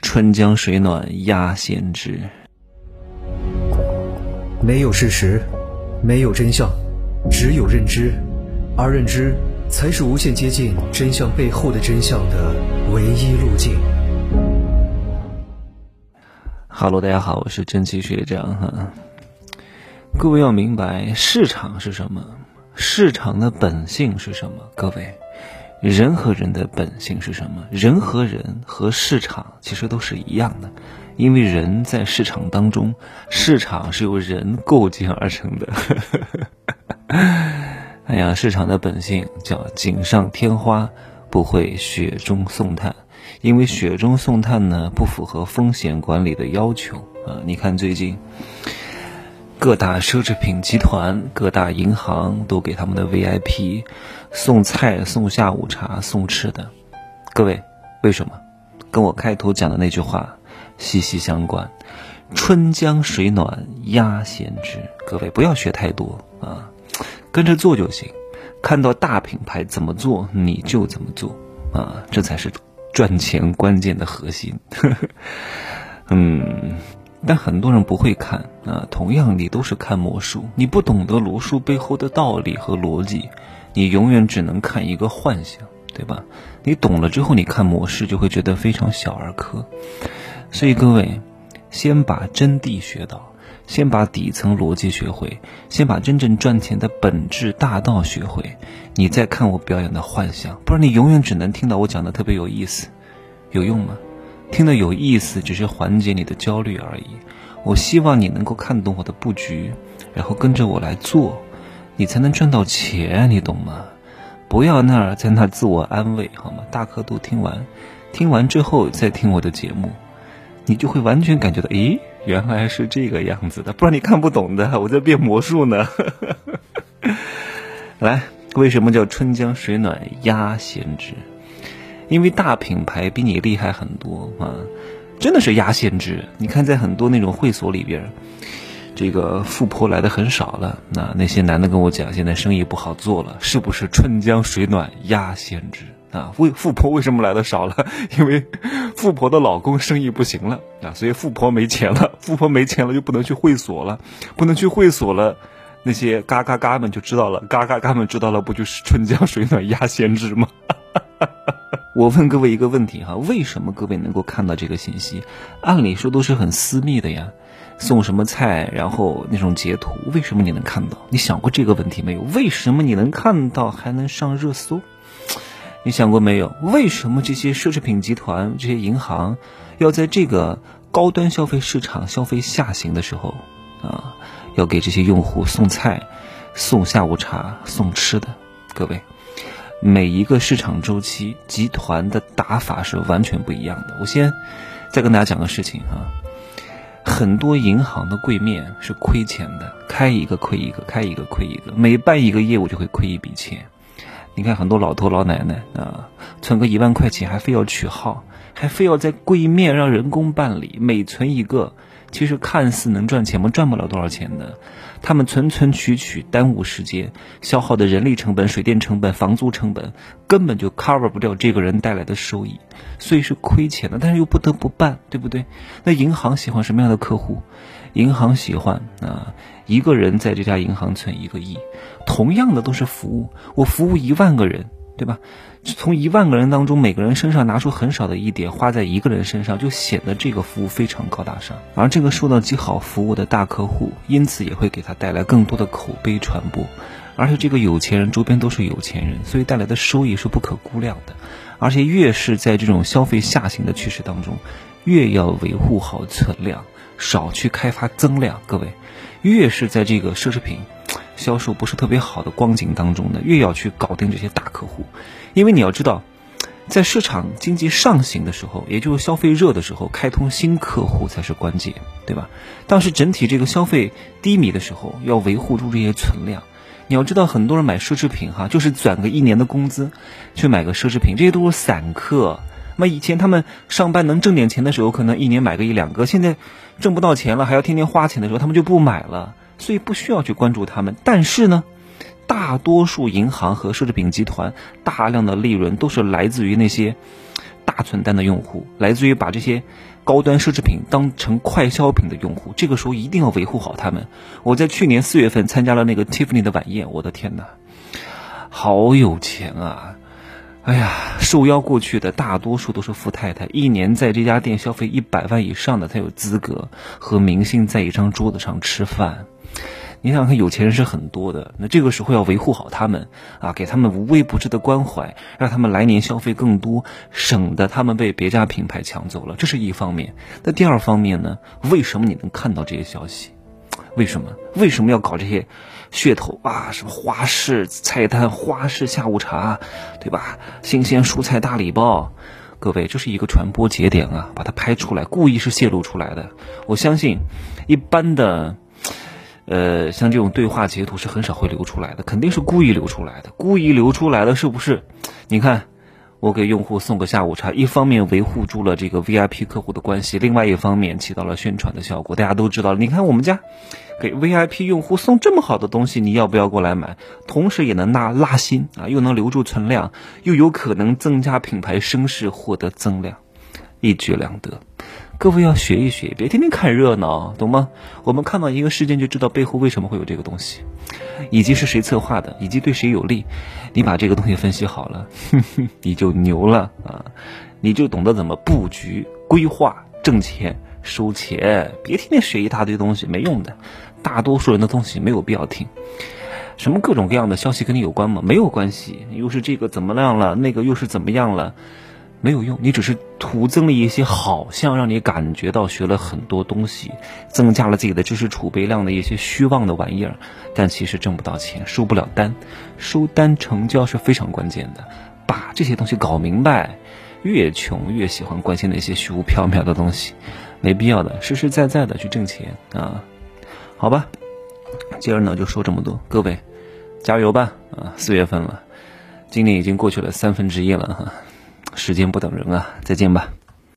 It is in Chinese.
春江水暖鸭先知。没有事实，没有真相，只有认知，而认知才是无限接近真相背后的真相的唯一路径。哈喽，大家好，我是真奇学长哈。各位要明白，市场是什么？市场的本性是什么？各位，人和人的本性是什么？人和人和市场其实都是一样的。因为人在市场当中，市场是由人构建而成的。哎呀，市场的本性叫锦上添花，不会雪中送炭。因为雪中送炭呢，不符合风险管理的要求啊。你看最近，各大奢侈品集团、各大银行都给他们的 VIP 送菜、送下午茶、送吃的。各位，为什么？跟我开头讲的那句话。息息相关，春江水暖鸭先知。各位不要学太多啊，跟着做就行。看到大品牌怎么做，你就怎么做啊，这才是赚钱关键的核心。嗯，但很多人不会看啊。同样，你都是看魔术，你不懂得罗术背后的道理和逻辑，你永远只能看一个幻想，对吧？你懂了之后，你看模式就会觉得非常小儿科。所以各位，先把真谛学到，先把底层逻辑学会，先把真正赚钱的本质大道学会，你再看我表演的幻想。不然你永远只能听到我讲的特别有意思，有用吗？听得有意思只是缓解你的焦虑而已。我希望你能够看懂我的布局，然后跟着我来做，你才能赚到钱，你懂吗？不要那儿在那自我安慰，好吗？大课都听完，听完之后再听我的节目。你就会完全感觉到，咦，原来是这个样子的，不然你看不懂的。我在变魔术呢。来，为什么叫春江水暖鸭先知？因为大品牌比你厉害很多啊，真的是鸭先知。你看，在很多那种会所里边，这个富婆来的很少了。那那些男的跟我讲，现在生意不好做了，是不是春江水暖鸭先知？啊，为富婆为什么来的少了？因为富婆的老公生意不行了啊，所以富婆没钱了。富婆没钱了，就不能去会所了，不能去会所了，那些嘎嘎嘎们就知道了，嘎嘎嘎们知道了，不就是春江水暖鸭先知吗？我问各位一个问题哈，为什么各位能够看到这个信息？按理说都是很私密的呀，送什么菜，然后那种截图，为什么你能看到？你想过这个问题没有？为什么你能看到还能上热搜？你想过没有？为什么这些奢侈品集团、这些银行要在这个高端消费市场消费下行的时候啊，要给这些用户送菜、送下午茶、送吃的？各位，每一个市场周期，集团的打法是完全不一样的。我先再跟大家讲个事情啊，很多银行的柜面是亏钱的，开一个亏一个，开一个亏一个，每办一个业务就会亏一笔钱。你看很多老头老奶奶啊，存个一万块钱还非要取号，还非要在柜面让人工办理，每存一个，其实看似能赚钱吗？赚不了多少钱的。他们存存取取，耽误时间，消耗的人力成本、水电成本、房租成本，根本就 cover 不掉这个人带来的收益，所以是亏钱的。但是又不得不办，对不对？那银行喜欢什么样的客户？银行喜欢啊，一个人在这家银行存一个亿，同样的都是服务，我服务一万个人，对吧？从一万个人当中，每个人身上拿出很少的一点，花在一个人身上，就显得这个服务非常高大上。而这个受到极好服务的大客户，因此也会给他带来更多的口碑传播。而且这个有钱人周边都是有钱人，所以带来的收益是不可估量的。而且越是在这种消费下行的趋势当中，越要维护好存量。少去开发增量，各位，越是在这个奢侈品销售不是特别好的光景当中呢，越要去搞定这些大客户，因为你要知道，在市场经济上行的时候，也就是消费热的时候，开通新客户才是关键，对吧？当时整体这个消费低迷的时候，要维护住这些存量。你要知道，很多人买奢侈品哈，就是攒个一年的工资去买个奢侈品，这些都是散客。那以前他们上班能挣点钱的时候，可能一年买个一两个。现在挣不到钱了，还要天天花钱的时候，他们就不买了。所以不需要去关注他们。但是呢，大多数银行和奢侈品集团大量的利润都是来自于那些大存单的用户，来自于把这些高端奢侈品当成快消品的用户，这个时候一定要维护好他们。我在去年四月份参加了那个 Tiffany 的晚宴，我的天哪，好有钱啊！哎呀，受邀过去的大多数都是富太太，一年在这家店消费一百万以上的才有资格和明星在一张桌子上吃饭。你想看，有钱人是很多的，那这个时候要维护好他们啊，给他们无微不至的关怀，让他们来年消费更多，省得他们被别家品牌抢走了，这是一方面。那第二方面呢？为什么你能看到这些消息？为什么？为什么要搞这些噱头啊？什么花式菜单、花式下午茶，对吧？新鲜蔬菜大礼包，各位，这是一个传播节点啊，把它拍出来，故意是泄露出来的。我相信，一般的。呃，像这种对话截图是很少会流出来的，肯定是故意流出来的。故意流出来的是不是？你看，我给用户送个下午茶，一方面维护住了这个 VIP 客户的关系，另外一方面起到了宣传的效果。大家都知道，你看我们家给 VIP 用户送这么好的东西，你要不要过来买？同时也能拉拉新啊，又能留住存量，又有可能增加品牌声势，获得增量，一举两得。各位要学一学，别天天看热闹，懂吗？我们看到一个事件就知道背后为什么会有这个东西，以及是谁策划的，以及对谁有利。你把这个东西分析好了，你就牛了啊！你就懂得怎么布局、规划、挣钱、收钱。别天天学一大堆东西，没用的。大多数人的东西没有必要听。什么各种各样的消息跟你有关吗？没有关系。又是这个怎么样了？那个又是怎么样了？没有用，你只是徒增了一些好像让你感觉到学了很多东西，增加了自己的知识储备量的一些虚妄的玩意儿，但其实挣不到钱，收不了单，收单成交是非常关键的，把这些东西搞明白。越穷越喜欢关心那些虚无缥缈的东西，没必要的，实实在在的去挣钱啊，好吧。今儿呢就说这么多，各位加油吧啊！四月份了，今年已经过去了三分之一了哈。时间不等人啊，再见吧。